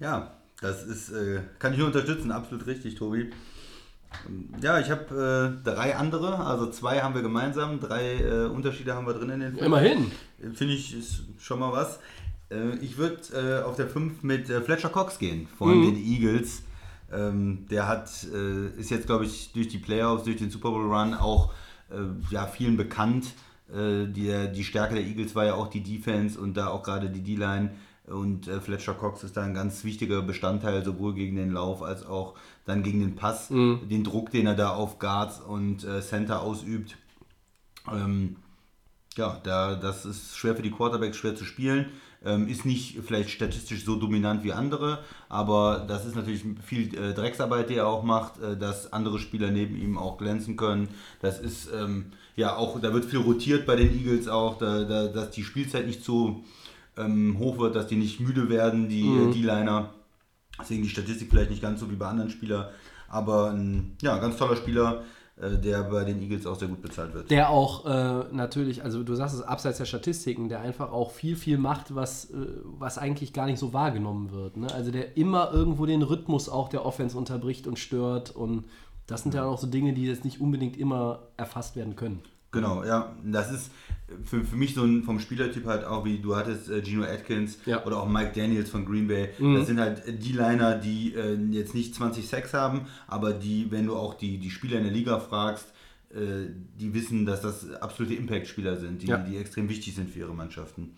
Ja, das ist, äh, kann ich nur unterstützen, absolut richtig, Tobi. Ja, ich habe äh, drei andere, also zwei haben wir gemeinsam, drei äh, Unterschiede haben wir drin in den Filmen. Immerhin. Finde ich, ist schon mal was. Äh, ich würde äh, auf der 5 mit äh, Fletcher Cox gehen, von den Eagles. Ähm, der hat, ist jetzt, glaube ich, durch die Playoffs, durch den Super Bowl Run auch ja, vielen bekannt. Die, die Stärke der Eagles war ja auch die Defense und da auch gerade die D-Line. Und äh, Fletcher Cox ist da ein ganz wichtiger Bestandteil, sowohl gegen den Lauf als auch dann gegen den Pass. Den Druck, den er da auf Guards und äh, Center ausübt. Ähm, ja, da, das ist schwer für die Quarterbacks, schwer zu spielen. Ähm, ist nicht vielleicht statistisch so dominant wie andere, aber das ist natürlich viel äh, Drecksarbeit, die er auch macht, äh, dass andere Spieler neben ihm auch glänzen können. Das ist ähm, ja auch, da wird viel rotiert bei den Eagles auch, da, da, dass die Spielzeit nicht so ähm, hoch wird, dass die nicht müde werden, die äh, D-Liner. Deswegen die Statistik vielleicht nicht ganz so wie bei anderen Spielern, aber ein ja, ganz toller Spieler, äh, der bei den Eagles auch sehr gut bezahlt wird. Der auch äh, natürlich, also du sagst es abseits der Statistiken, der einfach auch viel, viel macht, was, äh, was eigentlich gar nicht so wahrgenommen wird. Ne? Also der immer irgendwo den Rhythmus auch der Offense unterbricht und stört. Und das sind ja auch so Dinge, die jetzt nicht unbedingt immer erfasst werden können. Genau, ja. Das ist für, für mich so ein vom Spielertyp halt auch, wie du hattest äh, Gino Atkins Ja. oder auch Mike Daniels von Green Bay. Mhm. Das sind halt die Liner, die äh, jetzt nicht 20 Sacks haben, aber die, wenn du auch die, die Spieler in der Liga fragst, äh, die wissen, dass das absolute Impact-Spieler sind, die, Ja. die extrem wichtig sind für ihre Mannschaften.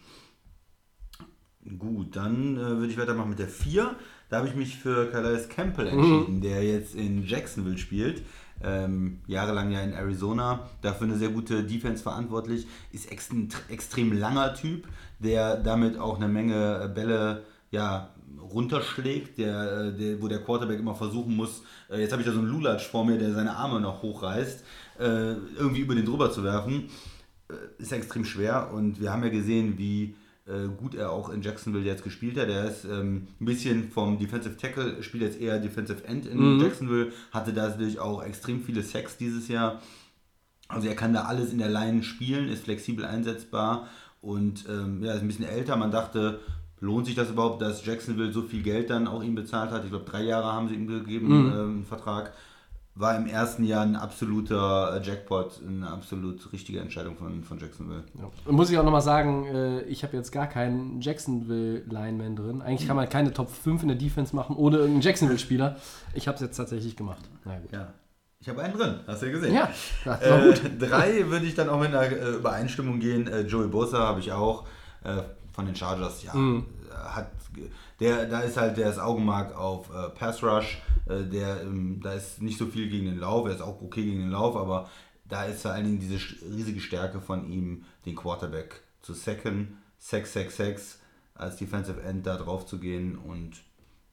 Gut, dann äh, würde ich weitermachen mit der 4. Da habe ich mich für Calais Campbell entschieden, der jetzt in Jacksonville spielt. Ähm, jahrelang ja in Arizona, dafür eine sehr gute Defense verantwortlich, ist ex ein tr- extrem langer Typ, der damit auch eine Menge äh, Bälle ja, runterschlägt, der, äh, der, wo der Quarterback immer versuchen muss, äh, jetzt habe ich da so einen Lulatsch vor mir, der seine Arme noch hochreißt, äh, irgendwie über den drüber zu werfen. Ist ja extrem schwer und wir haben ja gesehen, wie äh, gut er auch in Jacksonville jetzt gespielt hat. Er ist ähm, ein bisschen vom Defensive Tackle, spielt jetzt eher Defensive End in Jacksonville, hatte da natürlich auch extrem viele Sacks dieses Jahr. Also er kann da alles in der Line spielen, ist flexibel einsetzbar und ähm, ja, ist ein bisschen älter. Man dachte, lohnt sich das überhaupt, dass Jacksonville so viel Geld dann auch ihm bezahlt hat? Ich glaube, drei Jahre haben sie ihm gegeben, ähm, einen Vertrag. War im ersten Jahr ein absoluter äh, Jackpot, eine absolut richtige Entscheidung von, von Jacksonville. Ja. Muss ich auch nochmal sagen, äh, ich habe jetzt gar keinen Jacksonville-Lineman drin. Eigentlich kann man keine Top 5 in der Defense machen ohne irgendeinen Jacksonville-Spieler. Ich habe es jetzt tatsächlich gemacht. Na gut. Ja. Ich habe einen drin, hast du ja gesehen. Ja, das war Äh, gut. drei würde ich dann auch mit einer äh, Übereinstimmung gehen. Äh, Joey Bosa habe ich auch äh, von den Chargers. Ja, Mhm. Hat der, da ist halt das Augenmerk auf äh, Pass Rush. Äh, der, ähm, da ist nicht so viel gegen den Lauf. Er ist auch okay gegen den Lauf, aber da ist vor allen Dingen diese riesige Stärke von ihm, den Quarterback zu sacken. Sack, Sack, Sacks als Defensive End da drauf zu gehen und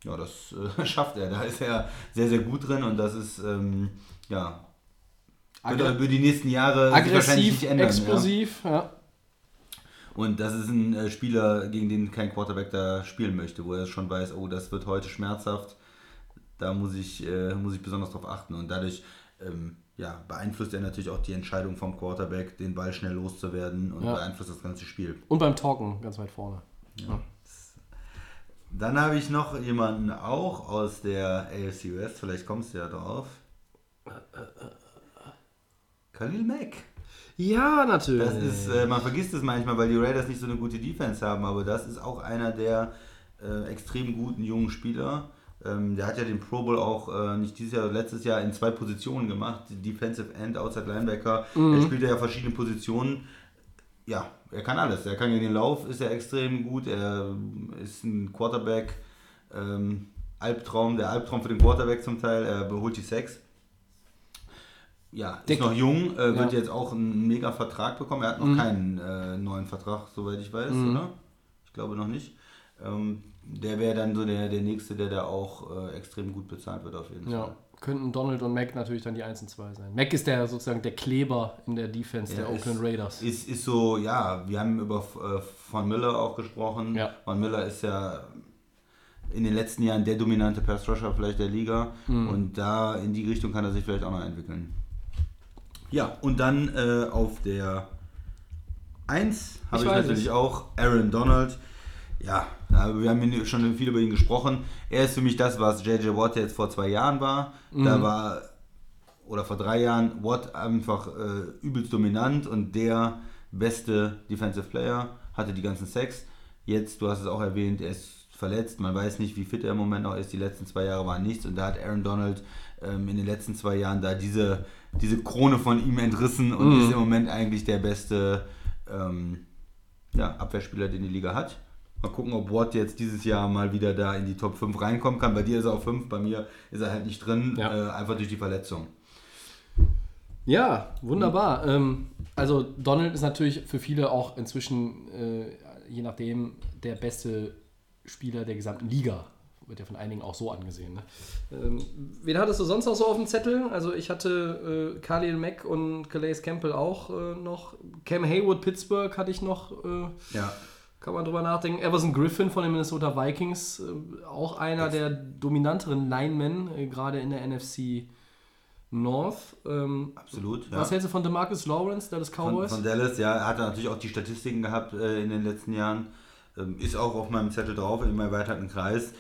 ja, das äh, schafft er. Da ist er sehr, sehr gut drin und das ist, ähm, ja, wird über die nächsten Jahre sich wahrscheinlich Aggressiv, nicht ändern. explosiv. Ja. Ja. Und das ist ein äh, Spieler, gegen den kein Quarterback da spielen möchte, wo er schon weiß, oh, das wird heute schmerzhaft. Da muss ich, äh, muss ich besonders drauf achten. Und dadurch ähm, ja, beeinflusst er natürlich auch die Entscheidung vom Quarterback, den Ball schnell loszuwerden und Ja. beeinflusst das ganze Spiel. Und beim Talken ganz weit vorne. Ja. Dann habe ich noch jemanden auch aus der AFC West, vielleicht kommst du ja drauf. Khalil Mack. Ja, natürlich. Das ist, äh, man vergisst es manchmal, weil die Raiders nicht so eine gute Defense haben, aber das ist auch einer der äh, extrem guten jungen Spieler. Ähm, der hat ja den Pro Bowl auch äh, nicht dieses Jahr, letztes Jahr in zwei Positionen gemacht, Defensive End, Outside Linebacker. Er spielt ja verschiedene Positionen. Ja, er kann alles. Er kann gegen den Lauf, ist er extrem gut. Er ist ein Quarterback. Ähm, Albtraum, der Albtraum für den Quarterback zum Teil. Er beholt die Sacks. Ja, Der- ist noch jung, äh, wird Ja. jetzt auch einen mega Vertrag bekommen. Er hat noch keinen äh, neuen Vertrag, soweit ich weiß, oder? Ich glaube noch nicht. Ähm, der wäre dann so der, der Nächste, der da auch äh, extrem gut bezahlt wird, auf jeden Ja, Fall. könnten Donald und Mac natürlich dann die 1 und 2 sein. Mac ist der sozusagen der Kleber in der Defense Ja, der ist- Oakland Raiders. Ist, ist so, ja, wir haben über äh, Von Miller auch gesprochen. Ja. Von Miller ist ja in den letzten Jahren der dominante Pass Rusher vielleicht der Liga. Mhm. Und da in die Richtung kann er sich vielleicht auch noch entwickeln. Ja, und dann äh, auf der 1 habe Ich ich, natürlich es. auch Aaron Donald. Ja, wir haben schon viel über ihn gesprochen. Er ist für mich das, was JJ Watt jetzt vor zwei Jahren war. Mhm. Da war, oder vor drei Jahren, Watt einfach äh, übelst dominant und der beste Defensive Player, hatte die ganzen Sacks. Jetzt, du hast es auch erwähnt, er ist verletzt. Man weiß nicht, wie fit er im Moment noch ist. Die letzten zwei Jahre waren nichts und da hat Aaron Donald ähm, in den letzten zwei Jahren da diese, diese Krone von ihm entrissen und ist im Moment eigentlich der beste ähm, ja, Abwehrspieler, den die Liga hat. Mal gucken, ob Watt jetzt dieses Jahr mal wieder da in die Top 5 reinkommen kann. Bei dir ist er auf 5, bei mir ist er halt nicht drin, Ja. äh, einfach durch die Verletzung. Ja, wunderbar. Ähm, also Donald ist natürlich für viele auch inzwischen, äh, je nachdem, der beste Spieler der gesamten Liga. Wird ja von einigen auch so angesehen. Ne? Ähm, wen hattest du sonst noch so auf dem Zettel? Also ich hatte äh, Khalil Mack und Calais Campbell auch äh, noch. Cam Haywood, Pittsburgh hatte ich noch. Äh, Ja, kann man drüber nachdenken. Everson Griffin von den Minnesota Vikings, äh, auch einer der dominanteren Linemen, äh, gerade in der NFC North. Ähm, absolut. Ja. was hältst du von Demarcus Lawrence, Dallas Von, Cowboys? von Dallas, ja, er hat natürlich auch die Statistiken gehabt äh, in den letzten Jahren. Ähm, ist auch auf meinem Zettel drauf, in meinem erweiterten Kreis.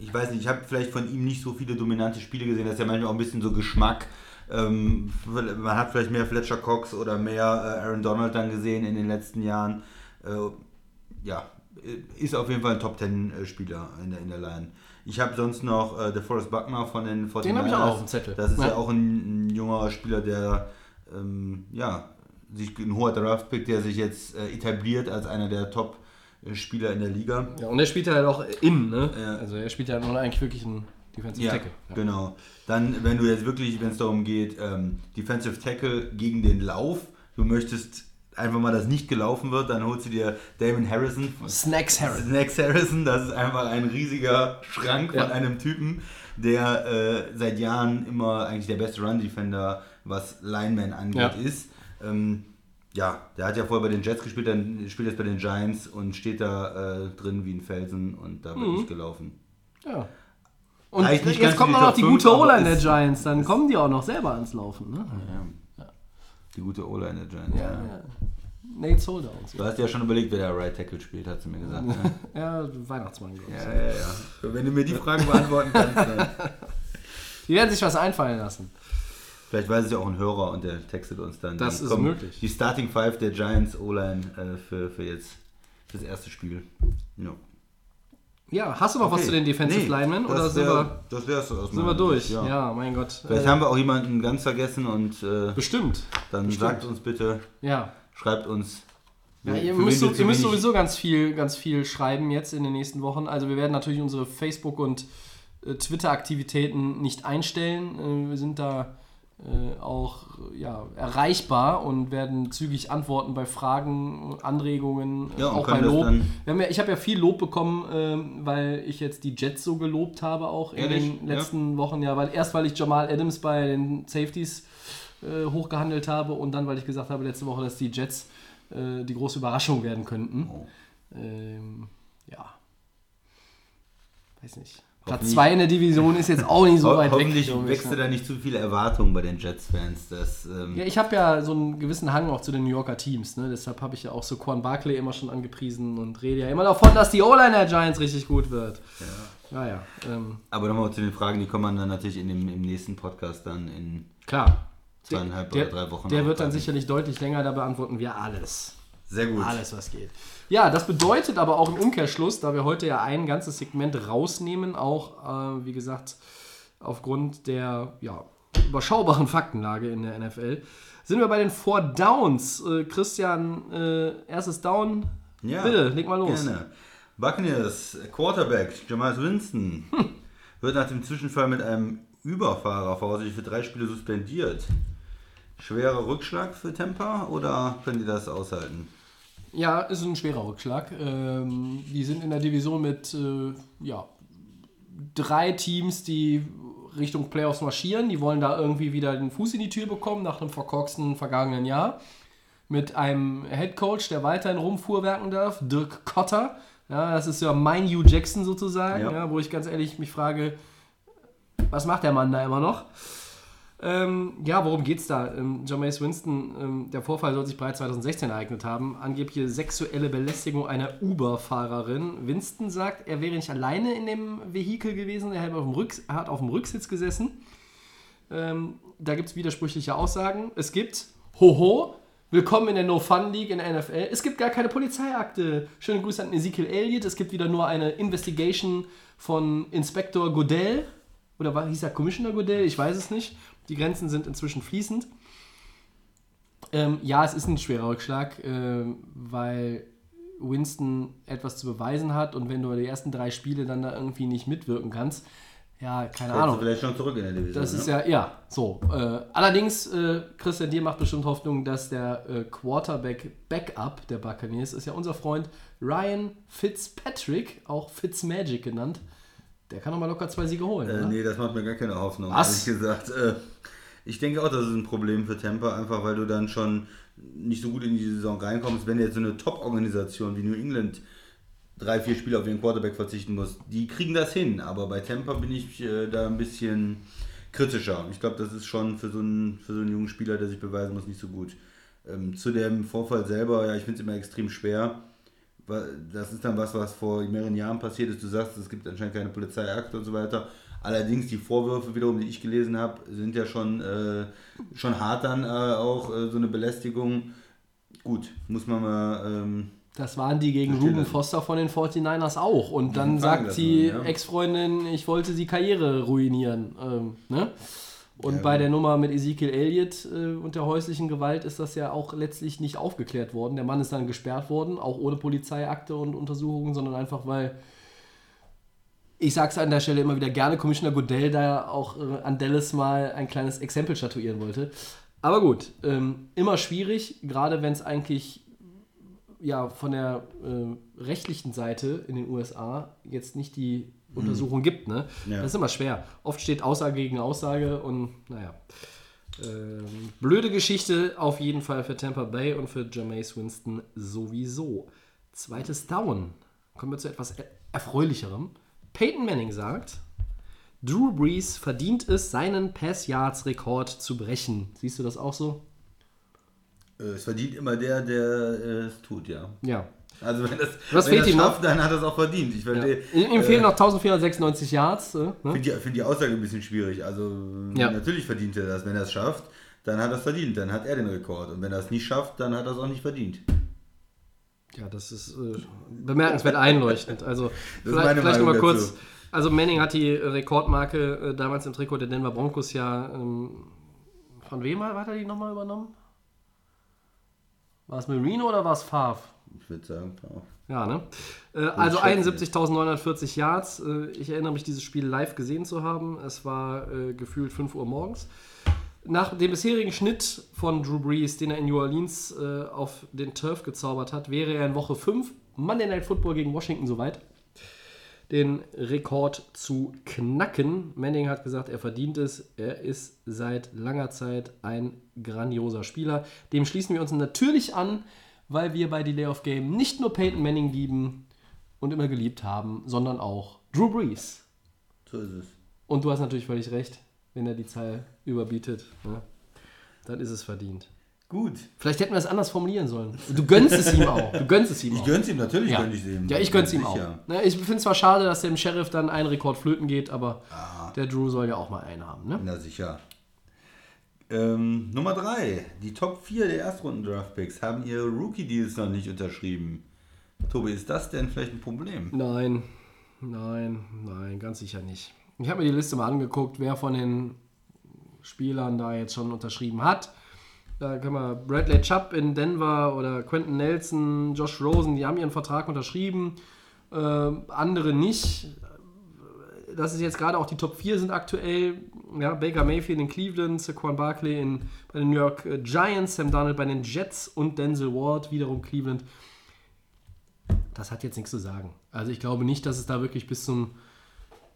Ich weiß nicht, ich habe vielleicht von ihm nicht so viele dominante Spiele gesehen. Das ist ja manchmal auch ein bisschen so Geschmack. Ähm, man hat vielleicht mehr Fletcher Cox oder mehr äh, Aaron Donald dann gesehen in den letzten Jahren. Äh, ja, ist auf jeden Fall ein Top Ten Spieler in der, in der Line. Ich habe sonst noch äh, DeForest Buckner von den 49ers. Den habe ich auch auf dem Zettel. Das ist ja, Ja. auch ein, ein junger Spieler, der ähm, ja, sich ein hoher Draftpick, der sich jetzt äh, etabliert als einer der Top-Spieler in der Liga. Ja, und er spielt ja halt auch innen, ne? Ja. Also er spielt ja nun eigentlich wirklich einen Defensive Ja, Tackle. Ja. genau. Dann, wenn du jetzt wirklich, wenn es darum geht, ähm, Defensive Tackle gegen den Lauf, du möchtest einfach mal, dass nicht gelaufen wird, dann holst du dir Damon Harrison. Snacks Harris. Snacks Harrison, das ist einfach ein riesiger Schrank Ja. von einem Typen, der äh, seit Jahren immer eigentlich der beste Run-Defender, was Lineman angeht, Ja. ist. Ähm, ja, der hat ja vorher bei den Jets gespielt, dann spielt jetzt bei den Giants und steht da äh, drin wie ein Felsen und da wird Mhm. nicht gelaufen. Ja. Und Reicht nicht jetzt ganz kommt für noch die gute fünf, aber O-Line der Giants, dann kommen die auch noch selber ans Laufen. Ne? Die gute O-Line der Giants. Ja, Ja. ja. Nate Solder und so. Du hast ja schon überlegt, wer der Right Tackle spielt, hat sie mir gesagt. Ne? Ja, Weihnachtsmann, glaube ich. ja, ja, ja. Wenn du mir die Frage beantworten kannst, dann. Die werden sich was einfallen lassen. Vielleicht weiß es ja auch ein Hörer und der textet uns dann. Das die, ist möglich. Die Starting Five der Giants O-Line äh, für, für jetzt das erste Spiel. Ja. Ja, hast du noch was Okay. zu den Defensive Nee, Linemen? das Oder sind wir, Das wär's sind wir durch? Sicht, Ja. mein Gott. Vielleicht Äh, haben wir auch jemanden ganz vergessen und äh, bestimmt. dann bestimmt. sagt uns bitte, Ja. schreibt uns. Ja, ihr müsst, wir ihr müsst sowieso ganz viel, ganz viel schreiben jetzt in den nächsten Wochen. Also wir werden natürlich unsere Facebook- und äh, Twitter-Aktivitäten nicht einstellen. Äh, wir sind da äh, auch ja, erreichbar und werden zügig antworten bei Fragen, Anregungen, Ja, auch bei Lob. ja, ich habe ja viel Lob bekommen, ähm, weil ich jetzt die Jets so gelobt habe, auch in Ehrlich? den letzten Wochen. Ja, weil erst weil ich Jamal Adams bei den Safeties äh, hochgehandelt habe und dann, weil ich gesagt habe letzte Woche, dass die Jets äh, die große Überraschung werden könnten. Oh. Ähm, ja. Weiß nicht. Platz Hoffentlich- 2 in der Division ist jetzt auch nicht so weit weg. hoffentlich so ein wächst da nicht zu viele Erwartungen bei den Jets-Fans. Ähm, Ja, ich habe ja so einen gewissen Hang auch zu den New Yorker Teams. Ne? Deshalb habe ich ja auch so Quan Barkley immer schon angepriesen und rede ja immer davon, dass die O-Line der Giants richtig gut wird. Ja, naja. Ähm, aber nochmal zu den Fragen, die kommen dann natürlich in dem, im nächsten Podcast dann in klar. zweieinhalb der, oder drei Wochen. Der wird dann sicherlich deutlich länger, da beantworten wir alles. Sehr gut. Alles, was geht. Ja, das bedeutet aber auch im Umkehrschluss, da wir heute ja ein ganzes Segment rausnehmen, auch, äh, wie gesagt, aufgrund der ja, überschaubaren Faktenlage in der NFL, sind wir bei den Four Downs. Äh, Christian, äh, erstes Down. Ja, Bitte, leg mal los. Gerne. Buccaneers Quarterback Jamal Winston Hm. wird nach dem Zwischenfall mit einem Überfahrer voraussichtlich für drei Spiele suspendiert. Schwerer Rückschlag für Tampa oder können die das aushalten? Ja, ist ein schwerer Rückschlag. Ähm, die sind in der Division mit äh, ja, drei Teams, die Richtung Playoffs marschieren. Die wollen da irgendwie wieder den Fuß in die Tür bekommen nach einem verkorksten vergangenen Jahr. Mit einem Headcoach, der weiterhin rumfuhrwerken darf, Dirk Cotter. Ja, das ist ja mein Hugh Jackson sozusagen, Ja. ja. wo ich ganz ehrlich mich frage, was macht der Mann da immer noch? Ähm, ja, worum geht's da? Ähm, Jameis Winston, ähm, der Vorfall soll sich bereits 2016 ereignet haben. Angebliche sexuelle Belästigung einer Uber-Fahrerin. Winston sagt, er wäre nicht alleine in dem Vehikel gewesen, er hat auf dem, Rücks hat auf dem Rücksitz gesessen. Ähm, da gibt es widersprüchliche Aussagen. Es gibt, hoho, willkommen in der No-Fun-League in der NFL. Es gibt gar keine Polizeiakte. Schöne Grüße an Ezekiel Elliott. Es gibt wieder nur eine Investigation von Inspektor Godell. Oder war, hieß er Commissioner Godell? Ich weiß es nicht. Die Grenzen sind inzwischen fließend. Ähm, ja, es ist ein schwerer Rückschlag, ähm, weil Winston etwas zu beweisen hat und wenn du die ersten drei Spiele dann da irgendwie nicht mitwirken kannst, ja, keine Ahnung. vielleicht schon zurück in der Division. Das ist ne? ja, ja, so. Äh, allerdings, äh, Christian, dir macht bestimmt Hoffnung, dass der äh, Quarterback-Backup der Buccaneers ist ja unser Freund Ryan Fitzpatrick, auch Fitzmagic genannt. Der kann noch mal locker zwei Siege holen. Äh, oder? nee, das macht mir gar keine Hoffnung, Was? ehrlich gesagt. Äh, ich denke auch, das ist ein Problem für Tampa, einfach weil du dann schon nicht so gut in die Saison reinkommst. Wenn jetzt so eine Top-Organisation wie New England drei, vier Spiele auf ihren Quarterback verzichten muss, die kriegen das hin. Aber bei Tampa bin ich äh, da ein bisschen kritischer. Ich glaube, das ist schon für so, einen, für so einen jungen Spieler, der sich beweisen muss, nicht so gut. Ähm, zu dem Vorfall selber, ja, ich finde es immer extrem schwer. Das ist dann was, was vor mehreren Jahren passiert ist. Du sagst, es gibt anscheinend keine Polizeiakte und so weiter. Allerdings die Vorwürfe wiederum, die ich gelesen habe, sind ja schon, äh, schon hart dann äh, auch äh, so eine Belästigung. Gut, muss man mal. Ähm, Das waren die gegen Ruben. Foster von den 49ers auch. Und dann sagt die ja. Ex-Freundin, ich wollte sie Karriere ruinieren. Ähm, ne? Und Ja, bei der Nummer mit Ezekiel Elliott äh, und der häuslichen Gewalt ist das ja auch letztlich nicht aufgeklärt worden. Der Mann ist dann gesperrt worden, auch ohne Polizeiakte und Untersuchungen, sondern einfach weil, ich sag's an der Stelle immer wieder gerne, Commissioner Goodell da auch äh, an Dallas mal ein kleines Exempel statuieren wollte. Aber gut, ähm, immer schwierig, gerade wenn es eigentlich ja, von der äh, rechtlichen Seite in den USA jetzt nicht die Untersuchung gibt. Ne? Ja. Das ist immer schwer. Oft steht Aussage gegen Aussage und naja. Ähm, blöde Geschichte auf jeden Fall für Tampa Bay und für Jameis Winston sowieso. Zweites Down. Kommen wir zu etwas er erfreulicherem. Peyton Manning sagt, Drew Brees verdient es, seinen Pass-Yards-Rekord zu brechen. Siehst du das auch so? äh, es verdient immer der, der es tut, ja. Ja. Also wenn das, Was wenn fehlt das ihm noch? schafft, dann hat er es auch verdient. Ich ja. verstehe. Ihm ihm fehlen noch 1496 Yards. Äh, ne? finde die, find die Aussage ein bisschen schwierig. Also Ja. natürlich verdient er das. Wenn er es schafft, dann hat er es verdient. Dann hat er den Rekord. Und wenn er es nicht schafft, dann hat er es auch nicht verdient. Ja, das ist äh, bemerkenswert einleuchtend. Also vielleicht, vielleicht nochmal kurz. dazu. Also Manning hat die Rekordmarke äh, damals im Trikot der Denver Broncos ja ähm, von wem hat er die nochmal übernommen? War es Marino oder war es Favre? Ich würde sagen, ja. Ja, ne? Äh, also schätzen 71.940 Yards. Äh, ich erinnere mich, dieses Spiel live gesehen zu haben. Es war äh, gefühlt 5 Uhr morgens. Nach dem bisherigen Schnitt von Drew Brees, den er in New Orleans äh, auf den Turf gezaubert hat, wäre er in Woche 5 Monday Night Football gegen Washington soweit, den Rekord zu knacken. Manning hat gesagt, er verdient es. Er ist seit langer Zeit ein grandioser Spieler. Dem schließen wir uns natürlich an, weil wir bei Delay of Game nicht nur Peyton Manning lieben und immer geliebt haben, sondern auch Drew Brees. So ist es. Und du hast natürlich völlig recht, wenn er die Zahl überbietet, ne? dann ist es verdient. Gut. Vielleicht hätten wir es anders formulieren sollen. Du gönnst es ihm auch. Du gönnst es ihm Ich auch. gönn's ihm, natürlich Ja. gönn ich ihm. Ja, ich gönn's ihm auch. Ne, Ich finde es zwar schade, dass dem Sheriff dann ein Rekord flöten geht, aber Ah. der Drew soll ja auch mal einen haben. Ne? Na sicher. Ähm, Nummer 3. Die Top 4 der Erstrunden-Draft-Picks haben ihre Rookie-Deals noch nicht unterschrieben. Tobi, ist das denn vielleicht ein Problem? Nein, nein, nein, ganz sicher nicht. Ich habe mir die Liste mal angeguckt, wer von den Spielern da jetzt schon unterschrieben hat. Da können wir Bradley Chubb in Denver oder Quentin Nelson, Josh Rosen, die haben ihren Vertrag unterschrieben. Äh, andere nicht. Das ist jetzt gerade auch die Top 4 sind aktuell. Ja, Baker Mayfield in Cleveland, Saquon Barkley in, bei den New York äh, Giants, Sam Darnold bei den Jets und Denzel Ward wiederum Cleveland das hat jetzt nichts zu sagen. Also ich glaube nicht, dass es da wirklich bis zum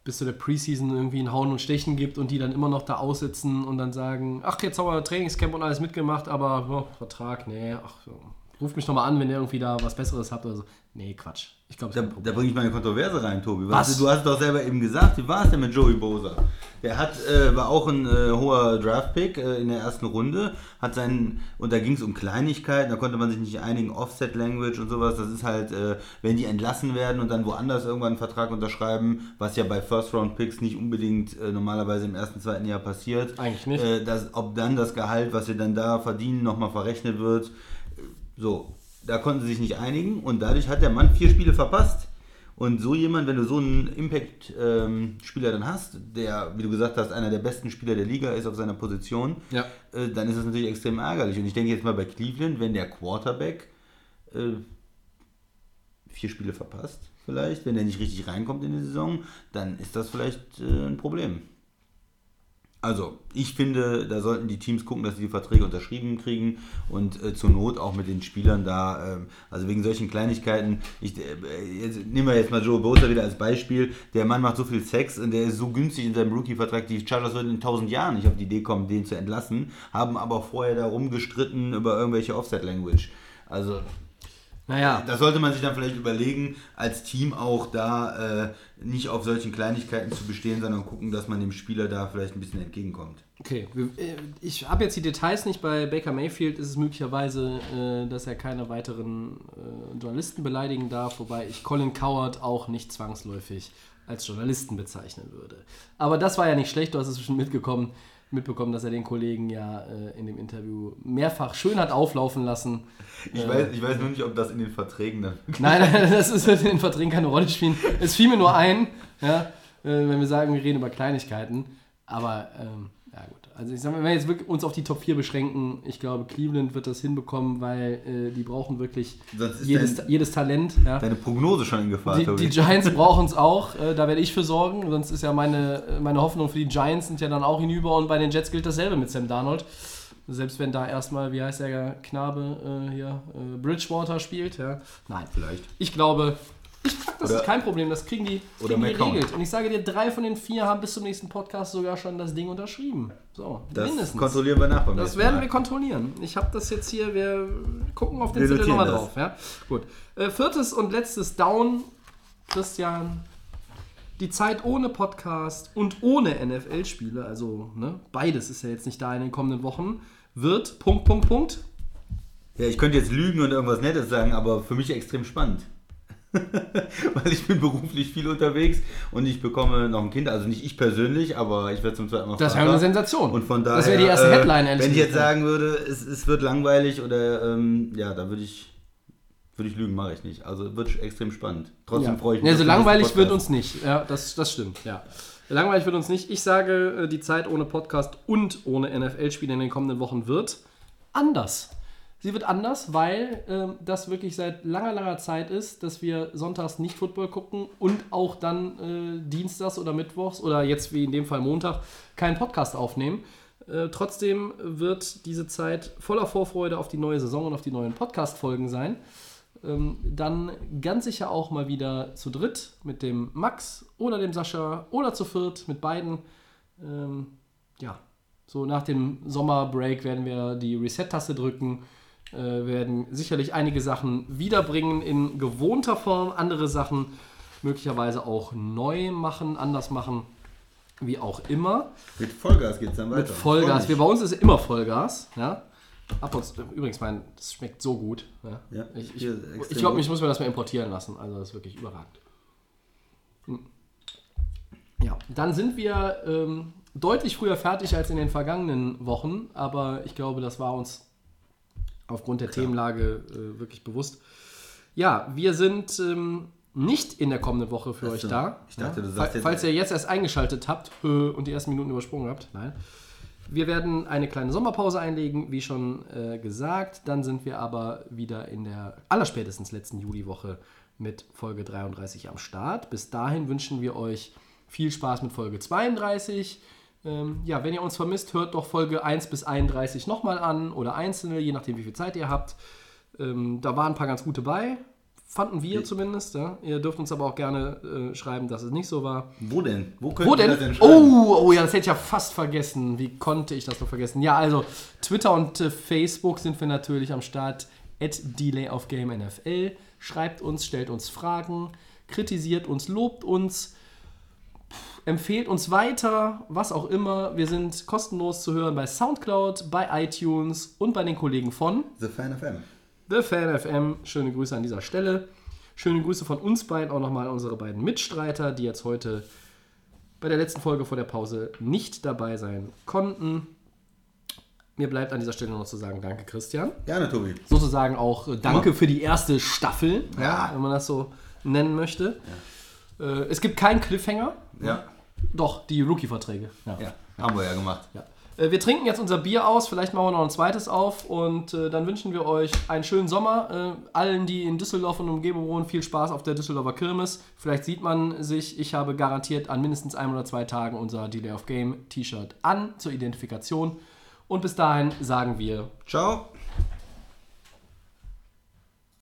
bis zu der Preseason irgendwie ein Hauen und Stechen gibt und die dann immer noch da aussitzen und dann sagen, ach, jetzt haben wir Trainingscamp und alles mitgemacht, aber oh, Vertrag, nee, ach, so. Ruft mich nochmal an, wenn ihr irgendwie da was Besseres habt oder so. Nee, Quatsch. Ich glaube, Da, da bringe ich mal eine Kontroverse rein, Tobi. Was? Du, du hast doch selber eben gesagt, wie war es denn mit Joey Bosa? Der hat, äh, war auch ein äh, hoher Draft-Pick äh, in der ersten Runde, hat seinen, und da ging es um Kleinigkeiten, da konnte man sich nicht einigen, Offset-Language und sowas, das ist halt, äh, wenn die entlassen werden und dann woanders irgendwann einen Vertrag unterschreiben, was ja bei First-Round-Picks nicht unbedingt äh, normalerweise im ersten, zweiten Jahr passiert. Eigentlich nicht. Äh, dass, ob dann das Gehalt, was sie dann da verdienen, nochmal verrechnet wird, so, da konnten sie sich nicht einigen und dadurch hat der Mann vier Spiele verpasst. Und so jemand, wenn du so einen Impact-Spieler dann hast, der, wie du gesagt hast, einer der besten Spieler der Liga ist auf seiner Position, Ja. äh, dann ist das natürlich extrem ärgerlich. Und ich denke jetzt mal bei Cleveland, wenn der Quarterback äh, vier Spiele verpasst, vielleicht, wenn der nicht richtig reinkommt in die Saison, dann ist das vielleicht äh, ein Problem. Also, ich finde, da sollten die Teams gucken, dass sie die Verträge unterschrieben kriegen und äh, zur Not auch mit den Spielern da, ähm, also wegen solchen Kleinigkeiten, ich, äh, jetzt, nehmen wir jetzt mal Joe Bosa wieder als Beispiel, der Mann macht so viel Sex und der ist so günstig in seinem Rookie-Vertrag, die Chargers würden in tausend Jahren nicht auf die Idee kommen, den zu entlassen, haben aber vorher da rumgestritten über irgendwelche Offset-Language. Also, Naja, da sollte man sich dann vielleicht überlegen, als Team auch da äh, nicht auf solchen Kleinigkeiten zu bestehen, sondern gucken, dass man dem Spieler da vielleicht ein bisschen entgegenkommt. okay. Äh, Ich habe jetzt die Details nicht. Bei Baker Mayfield ist es möglicherweise, äh, dass er keine weiteren äh, Journalisten beleidigen darf, wobei ich Colin Coward auch nicht zwangsläufig als Journalisten bezeichnen würde. Aber das war ja nicht schlecht, du hast es schon mitgekommen, mitbekommen, dass er den Kollegen ja äh, in dem Interview mehrfach schön hat auflaufen lassen. Ich, weiß, ich weiß nur nicht, ob das in den Verträgen dann. Nein, nein, das ist in den Verträgen keine Rolle spielen. Es fiel mir nur ein, ja, äh, wenn wir sagen, wir reden über Kleinigkeiten. Aber ähm, ja gut. Also ich sag mal, wenn wir jetzt wirklich uns auf die Top 4 beschränken, ich glaube, Cleveland wird das hinbekommen, weil äh, die brauchen wirklich jedes, dein- jedes Talent. Ja. Deine Prognose schon in Gefahr, Die, die Giants brauchen es auch, äh, da werde ich für sorgen. Sonst ist ja meine, äh, meine Hoffnung für die Giants sind ja dann auch hinüber und bei den Jets gilt dasselbe mit Sam Darnold. Selbst wenn da erstmal, wie heißt der Knabe äh, hier, äh, Bridgewater spielt. Ja. Nein, Vielleicht. ich glaube, das Oder- ist kein Problem, das kriegen die, oder kriegen die geregelt. Und ich sage dir, drei von den vier haben bis zum nächsten Podcast sogar schon das Ding unterschrieben. So, Das mindestens. kontrollieren wir nach beim Das werden Mal. wir kontrollieren. Ich habe das jetzt hier, wir gucken auf den Zettel nochmal drauf. Ja? Gut. Äh, viertes und letztes Down, Christian. Die Zeit ohne Podcast und ohne NFL-Spiele, also ne, beides ist ja jetzt nicht da in den kommenden Wochen, wird Punkt, Punkt, Punkt. Ja, ich könnte jetzt lügen und irgendwas Nettes sagen, aber für mich extrem spannend. Weil ich bin beruflich viel unterwegs und ich bekomme noch ein Kind, also nicht ich persönlich, aber ich werde zum zweiten Mal Das wäre eine Sensation. Und von daher, Das wäre die erste äh, Headline, ehrlich Wenn ich jetzt sagen würde, es, es wird langweilig oder ähm, ja, da würde ich, würde ich lügen, mache ich nicht. Also wird extrem spannend. Trotzdem Ja. freue ich mich. Ja, auf so den nächsten langweilig wird uns nicht. Ja, das, das stimmt. Ja. Langweilig wird uns nicht. Ich sage, äh, die Zeit ohne Podcast und ohne NFL-Spiele in den kommenden Wochen wird anders. Sie wird anders, weil ähm, das wirklich seit langer, langer Zeit ist, dass wir sonntags nicht Football gucken und auch dann äh, dienstags oder mittwochs oder jetzt wie in dem Fall Montag keinen Podcast aufnehmen. Äh, trotzdem wird diese Zeit voller Vorfreude auf die neue Saison und auf die neuen Podcast-Folgen sein. Ähm, dann ganz sicher auch mal wieder zu dritt mit dem Max oder dem Sascha oder zu viert mit beiden. Ähm, ja, so nach dem Sommerbreak werden wir die Reset-Taste drücken. Äh, werden sicherlich einige Sachen wiederbringen in gewohnter Form, andere Sachen möglicherweise auch neu machen, anders machen, wie auch immer. Mit Vollgas geht es dann weiter. Mit Vollgas. Wir, bei uns ist immer Vollgas. Ja? Ab und zu, übrigens, mein, das schmeckt so gut. Ja? Ja, ich ich, ich glaube, ich muss mir das mal importieren lassen. Also, das ist wirklich überragend. Hm. Ja, dann sind wir ähm, deutlich früher fertig als in den vergangenen Wochen, aber ich glaube, das war uns aufgrund der Themenlage äh, wirklich bewusst. Ja, wir sind ähm, nicht in der kommenden Woche für euch so. da. Ich dachte, ja? du sagst Fa- jetzt- Falls ihr jetzt erst eingeschaltet habt äh, und die ersten Minuten übersprungen habt, nein. Wir werden eine kleine Sommerpause einlegen, wie schon äh, gesagt. Dann sind wir aber wieder in der allerspätestens letzten Juliwoche mit Folge 33 am Start. Bis dahin wünschen wir euch viel Spaß mit Folge 32. Ähm, ja, wenn ihr uns vermisst, hört doch Folge 1 bis 31 nochmal an oder einzelne, je nachdem, wie viel Zeit ihr habt. Ähm, da waren ein paar ganz gute bei. Fanden wir zumindest. Ja. Ihr dürft uns aber auch gerne äh, schreiben, dass es nicht so war. Wo denn? Wo können Wo wir denn? das schreiben? Oh, oh ja, das hätte ich ja fast vergessen. Wie konnte ich das noch vergessen? Ja, also Twitter und äh, Facebook sind wir natürlich am Start. At Delay of Game NFL. Schreibt uns, stellt uns Fragen, kritisiert uns, lobt uns, empfehlt uns weiter, was auch immer. Wir sind kostenlos zu hören bei Soundcloud, bei iTunes und bei den Kollegen von The Fan FM. The Fan FM. Schöne Grüße an dieser Stelle. Schöne Grüße von uns beiden auch nochmal an unsere beiden Mitstreiter, die jetzt heute bei der letzten Folge vor der Pause nicht dabei sein konnten. Mir bleibt an dieser Stelle noch zu sagen, danke Christian. Gerne, Tobi. Sozusagen auch äh, danke für die erste Staffel, Ja. wenn man das so nennen möchte. Äh, es gibt keinen Cliffhanger. Ja. Doch, die Rookie-Verträge. Ja. Ja, haben wir ja gemacht. Ja. Äh, Wir trinken jetzt unser Bier aus, vielleicht machen wir noch ein zweites auf und äh, dann wünschen wir euch einen schönen Sommer. Äh, allen, die in Düsseldorf und Umgebung wohnen, viel Spaß auf der Düsseldorfer Kirmes. Vielleicht sieht man sich, ich habe garantiert an mindestens einem oder zwei Tagen unser Delay of Game T-Shirt an zur Identifikation. Und bis dahin sagen wir Ciao.